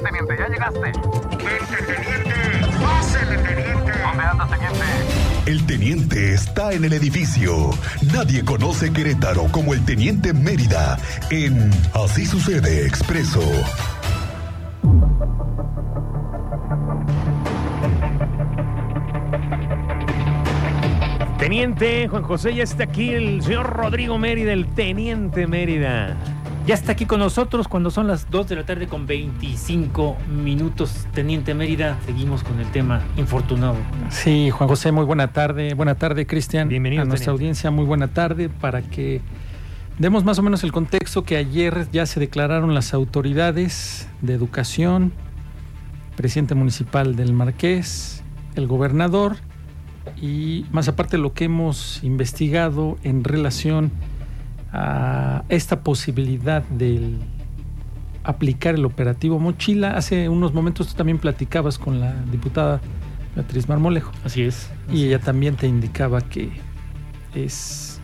Pásele, teniente, ya llegaste. Vente, teniente. Pásele, teniente. ¿Dónde anda, teniente? El teniente está en el edificio. Nadie conoce Querétaro como el teniente Mérida en Así sucede expreso. Teniente Juan José, ya está aquí el señor Rodrigo Mérida, el teniente Mérida. Ya está aquí con nosotros cuando son las 2 de la tarde con 25 minutos. Teniente Mérida, seguimos con el tema infortunado. Sí, Juan José, muy buena tarde. Buena tarde, Cristian. Bienvenido, A nuestra teniente. audiencia, muy buena tarde para que demos más o menos el contexto que ayer ya se declararon las autoridades de educación, presidente municipal del Marqués, el gobernador y más aparte lo que hemos investigado en relación a esta posibilidad de aplicar el operativo Mochila. Hace unos momentos tú también platicabas con la diputada Beatriz Marmolejo Así es. y ella también te indicaba que es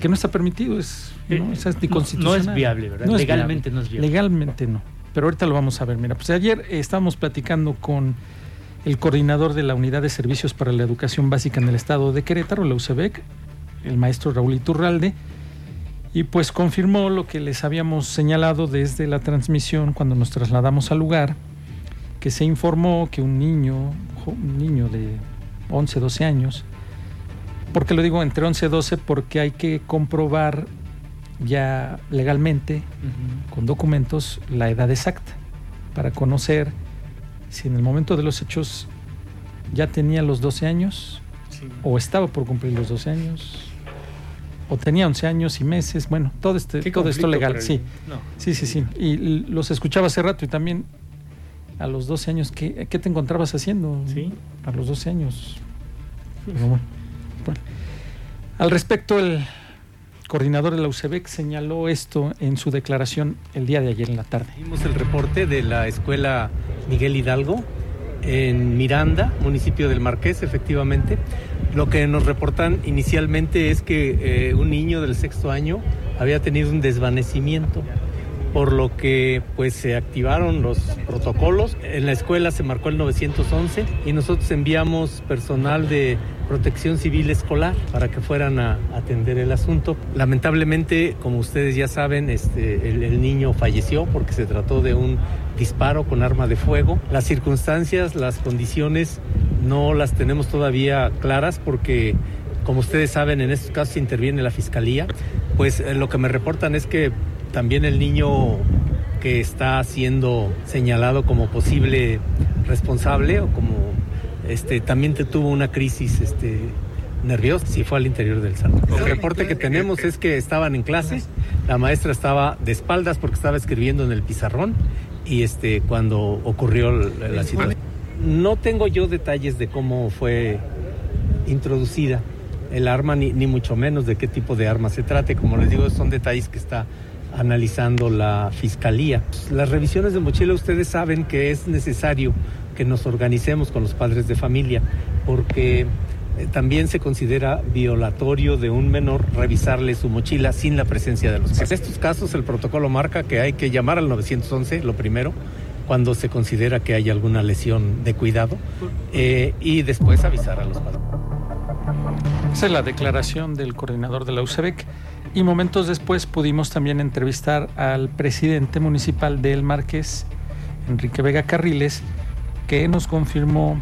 que no está permitido, es, Eh, ¿no? Es no- anticonstitucional. no es viable, ¿verdad? No es Legalmente viable. no es viable. Legalmente no. Pero ahorita lo vamos a ver. Mira, pues ayer estábamos platicando con el coordinador de la Unidad de Servicios para la Educación Básica en el Estado de Querétaro, la UCEBEC, el maestro Raúl Iturralde, y pues confirmó lo que les habíamos señalado desde la transmisión cuando nos trasladamos al lugar, que se informó que un niño, un niño de 11, 12 años, ¿por qué lo digo entre 11 y 12? Porque hay que comprobar ya legalmente, con documentos, la edad exacta, para conocer si en el momento de los hechos ya tenía los 12 años Sí. o estaba por cumplir los 12 años o tenía 11 años y meses, bueno, todo este ¿Qué todo esto legal, el- sí. No. Sí, sí, sí. Y los escuchaba hace rato y también a los 12 años, ¿qué, qué te encontrabas haciendo? Sí. A los 12 años. Pero bueno, bueno. Al respecto, el coordinador de la UCEBEC señaló esto en su declaración el día de ayer en la tarde. Vimos el reporte de la escuela Miguel Hidalgo en Miranda, municipio del Marqués, efectivamente. Lo que nos reportan inicialmente es que eh, un niño del sexto año había tenido un desvanecimiento, por lo que pues se activaron los protocolos. En la escuela se marcó el 911 y nosotros enviamos personal de protección civil escolar para que fueran a atender el asunto. Lamentablemente, como ustedes ya saben, este, el, el niño falleció porque se trató de un disparo con arma de fuego. Las circunstancias, las condiciones no las tenemos todavía claras porque, como ustedes saben, en estos casos interviene la fiscalía. Pues eh, lo que me reportan es que también el niño que está siendo señalado como posible responsable o como este también te tuvo una crisis este nerviosa si fue al interior del salón. El reporte que tenemos es que estaban en clases, la maestra estaba de espaldas porque estaba escribiendo en el pizarrón y este cuando ocurrió la, la situación. No tengo yo detalles de cómo fue introducida el arma, ni, ni mucho menos de qué tipo de arma se trate. Como les digo, son detalles que está analizando la fiscalía. Las revisiones de mochila, ustedes saben que es necesario que nos organicemos con los padres de familia, porque eh, también se considera violatorio de un menor revisarle su mochila sin la presencia de los. En estos casos el protocolo marca que hay que llamar al 911, lo primero, cuando se considera que hay alguna lesión de cuidado, eh, y después avisar a los padres. Esa es la declaración del coordinador de la UCEBEC. Y momentos después pudimos también entrevistar al presidente municipal del Marqués, Enrique Vega Carriles, que nos confirmó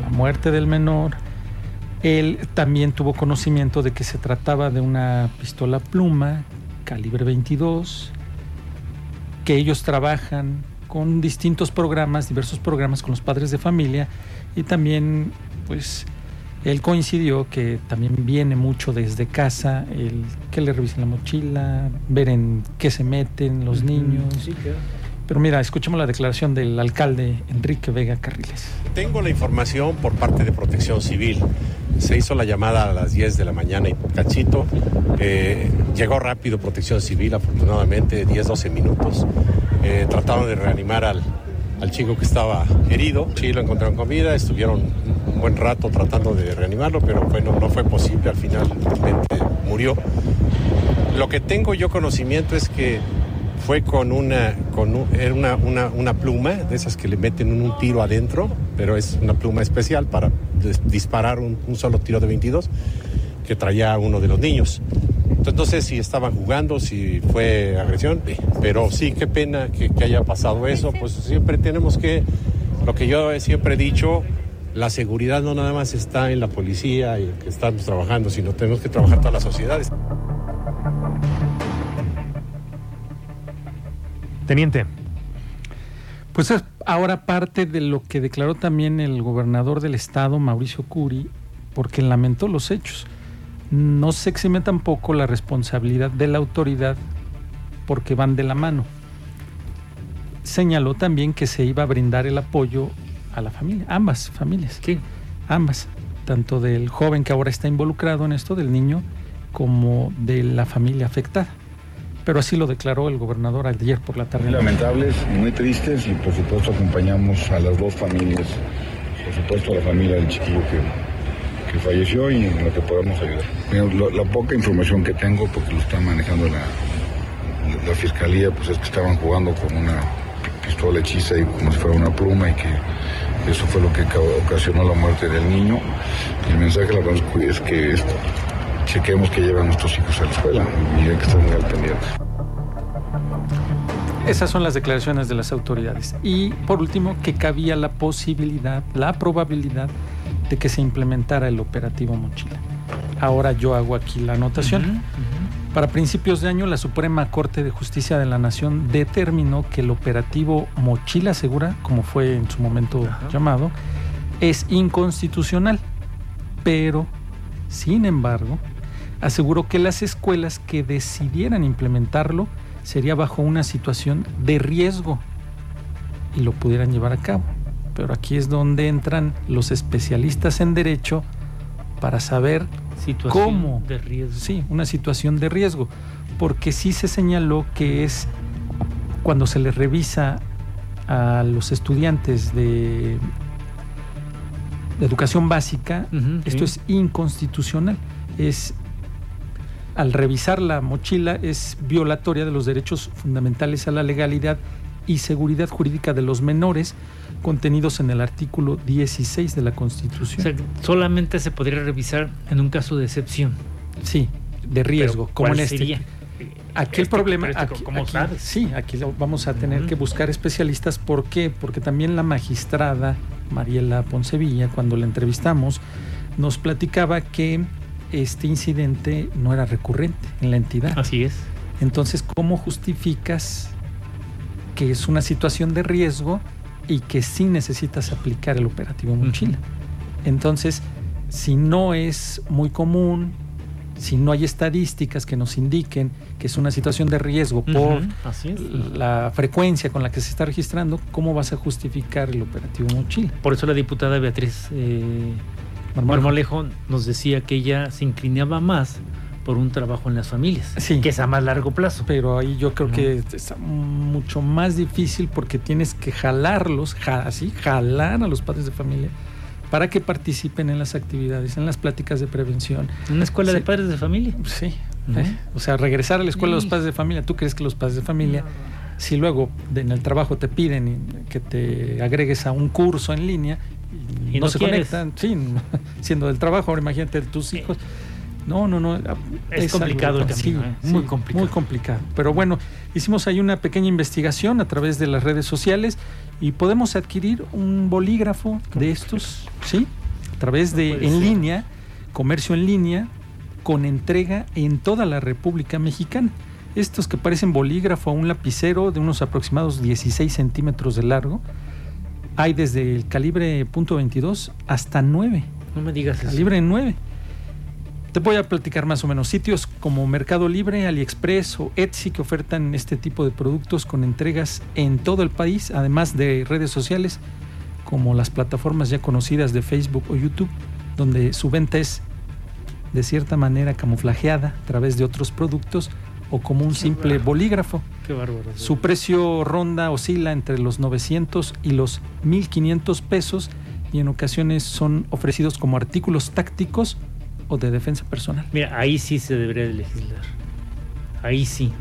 la muerte del menor. Él también tuvo conocimiento de que se trataba de una pistola pluma, calibre 22, que ellos trabajan con distintos programas, diversos programas con los padres de familia y también pues él coincidió que también viene mucho desde casa, el que le revisen la mochila, ver en qué se meten los niños. Sí, claro. Pero mira, escuchemos la declaración del alcalde Enrique Vega Carriles. Tengo la información por parte de Protección Civil. Se hizo la llamada a las 10 de la mañana y cachito. Eh, llegó rápido Protección Civil, afortunadamente, 10, 12 minutos. Eh, trataron de reanimar al, al chico que estaba herido. Sí, lo encontraron con vida, estuvieron un buen rato tratando de reanimarlo, pero bueno, no fue posible, al final murió. Lo que tengo yo conocimiento es que fue con una, con un- era una, una, una pluma de esas que le meten un tiro adentro, pero es una pluma especial para dis- disparar un, un solo tiro de 22 que traía uno de los niños. Entonces no sé si estaban jugando, si fue agresión, pero sí, qué pena que, que haya pasado eso. Pues siempre tenemos que, lo que yo he siempre he dicho, la seguridad no nada más está en la policía y que estamos trabajando, sino tenemos que trabajar todas las sociedades. Teniente. Pues es ahora parte de lo que declaró también el gobernador del estado, Mauricio Curi, porque lamentó los hechos. No se exime tampoco la responsabilidad de la autoridad porque van de la mano. Señaló también que se iba a brindar el apoyo a la familia, ambas familias, Sí. ambas, tanto del joven que ahora está involucrado en esto, del niño, como de la familia afectada. Pero así lo declaró el gobernador ayer por la tarde. Muy lamentables, muy tristes y por supuesto acompañamos a las dos familias, por supuesto a la familia del chiquillo que, que falleció y en lo que podamos ayudar. La poca información que tengo, porque lo está manejando la, la fiscalía, pues es que estaban jugando con una pistola hechiza y como si fuera una pluma y que eso fue lo que ca- ocasionó la muerte del niño. El mensaje la verdad es que esto, chequemos que llevan nuestros hijos a la escuela y hay que estar muy al pendiente. Esas son las declaraciones de las autoridades. Y por último, que cabía la posibilidad, la probabilidad de que se implementara el operativo Mochila. Ahora yo hago aquí la anotación. Para principios de año, la Suprema Corte de Justicia de la Nación determinó que el operativo Mochila Segura, como fue en su momento llamado, es inconstitucional. Pero, sin embargo, aseguró que las escuelas que decidieran implementarlo sería bajo una situación de riesgo y lo pudieran llevar a cabo. Pero aquí es donde entran los especialistas en derecho para saber Situación ¿Cómo? de riesgo. Sí, una situación de riesgo, porque sí se señaló que es cuando se les revisa a los estudiantes de, de educación básica, esto sí. es inconstitucional. Es al revisar la mochila es violatoria de los derechos fundamentales a la legalidad y seguridad jurídica de los menores contenidos en el artículo 16 de la O Constitución. sea, solamente se podría revisar en un caso de excepción. sí, de riesgo, Pero, como ¿cuál en este. sería? Aquí el Este- problema, pero este, aquí- ¿cómo aquí- sabes? sí, aquí vamos a tener que buscar especialistas. ¿Por qué? Porque también la magistrada Mariela Poncevilla, cuando la entrevistamos, nos platicaba que este incidente no era recurrente en la entidad. Así es. Entonces, ¿cómo justificas que es una situación de riesgo y que sí necesitas aplicar el operativo mochila? Entonces, si no es muy común, si no hay estadísticas que nos indiquen que es una situación de riesgo por Ujú, Así es. la frecuencia con la que se está registrando, ¿cómo vas a justificar el operativo mochila? Por eso la diputada Beatriz eh, Marmolejo. Nos decía que ella se inclinaba más por un trabajo en las familias, Sí. que es a más largo plazo. Pero ahí yo creo que es mucho más difícil porque tienes que jalarlos, ja- así, jalar a los padres de familia para que participen en las actividades, en las pláticas de prevención. Una escuela de padres de familia. Sí. ¿eh? o sea, regresar a la escuela de los padres de familia. ¿Tú crees que los padres de familia, si luego en el trabajo te piden que te agregues a un curso en línea y, no, no se quieres. conectan, sí, siendo del trabajo, ahora imagínate tus hijos. No, no, no. Es complicado el camino, ¿eh? Muy complicado. Muy complicado. Pero bueno, hicimos ahí una pequeña investigación a través de las redes sociales y podemos adquirir un bolígrafo de estos, ¿sí? A través de en ser. línea, comercio en línea, con entrega en toda la República Mexicana. Estos que parecen bolígrafo a un lapicero de unos aproximados 16 centímetros de largo, hay desde el calibre .22 hasta 9 No me digas eso. calibre 9. Te voy a platicar más o menos sitios como Mercado Libre, AliExpress o Etsy que ofertan este tipo de productos con entregas en todo el país, además de redes sociales como las plataformas ya conocidas de Facebook o YouTube, donde su venta es de cierta manera camuflajeada a través de otros productos o como un simple bolígrafo. Qué bárbaro. Su precio ronda, oscila entre los 900 y los 1500 pesos y en ocasiones son ofrecidos como artículos tácticos o de defensa personal. Mira, ahí sí se debería de legislar. Ahí sí.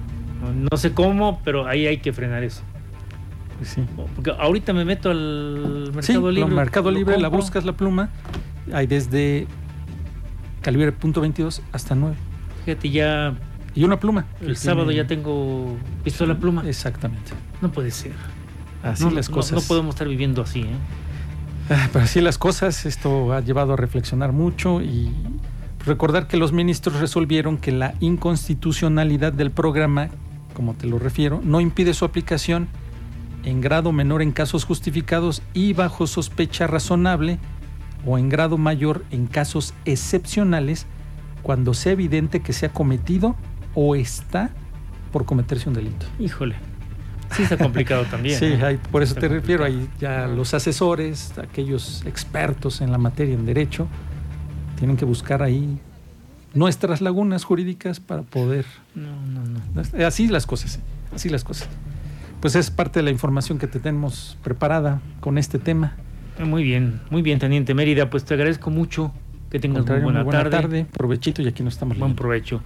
No, no sé cómo, pero ahí hay que frenar eso. Pues sí. Porque ahorita me meto al Mercado Sí, Libre. Mercado Libre, la buscas la pluma, hay desde calibre .22 hasta 9. Fíjate, ya Y una pluma. el sábado tiene- ya tengo pistola pluma. Exactamente. No puede ser. Así no, las no- cosas. No, podemos estar viviendo así, ¿eh? Ah, Pero así las cosas, esto ha llevado a reflexionar mucho y recordar que los ministros resolvieron que la inconstitucionalidad del programa, como te lo refiero, no impide su aplicación en grado menor en casos justificados y bajo sospecha razonable o en grado mayor en casos excepcionales cuando sea evidente que se ha cometido o está por cometerse un delito. Híjole. Sí está complicado también. Sí, ¿eh? ahí- por eso Está te refiero, complicado. ahí ya los asesores, aquellos expertos en la materia en derecho, tienen que buscar ahí nuestras lagunas jurídicas para poder... No, no, no. Así las cosas, así las cosas. Pues es parte de la información que te tenemos preparada con este tema. Muy bien, muy bien, Teniente Mérida. Pues te agradezco mucho. Que tengas muy buena, muy buena tarde. tarde, provechito y aquí nos estamos Buen leyendo. provecho.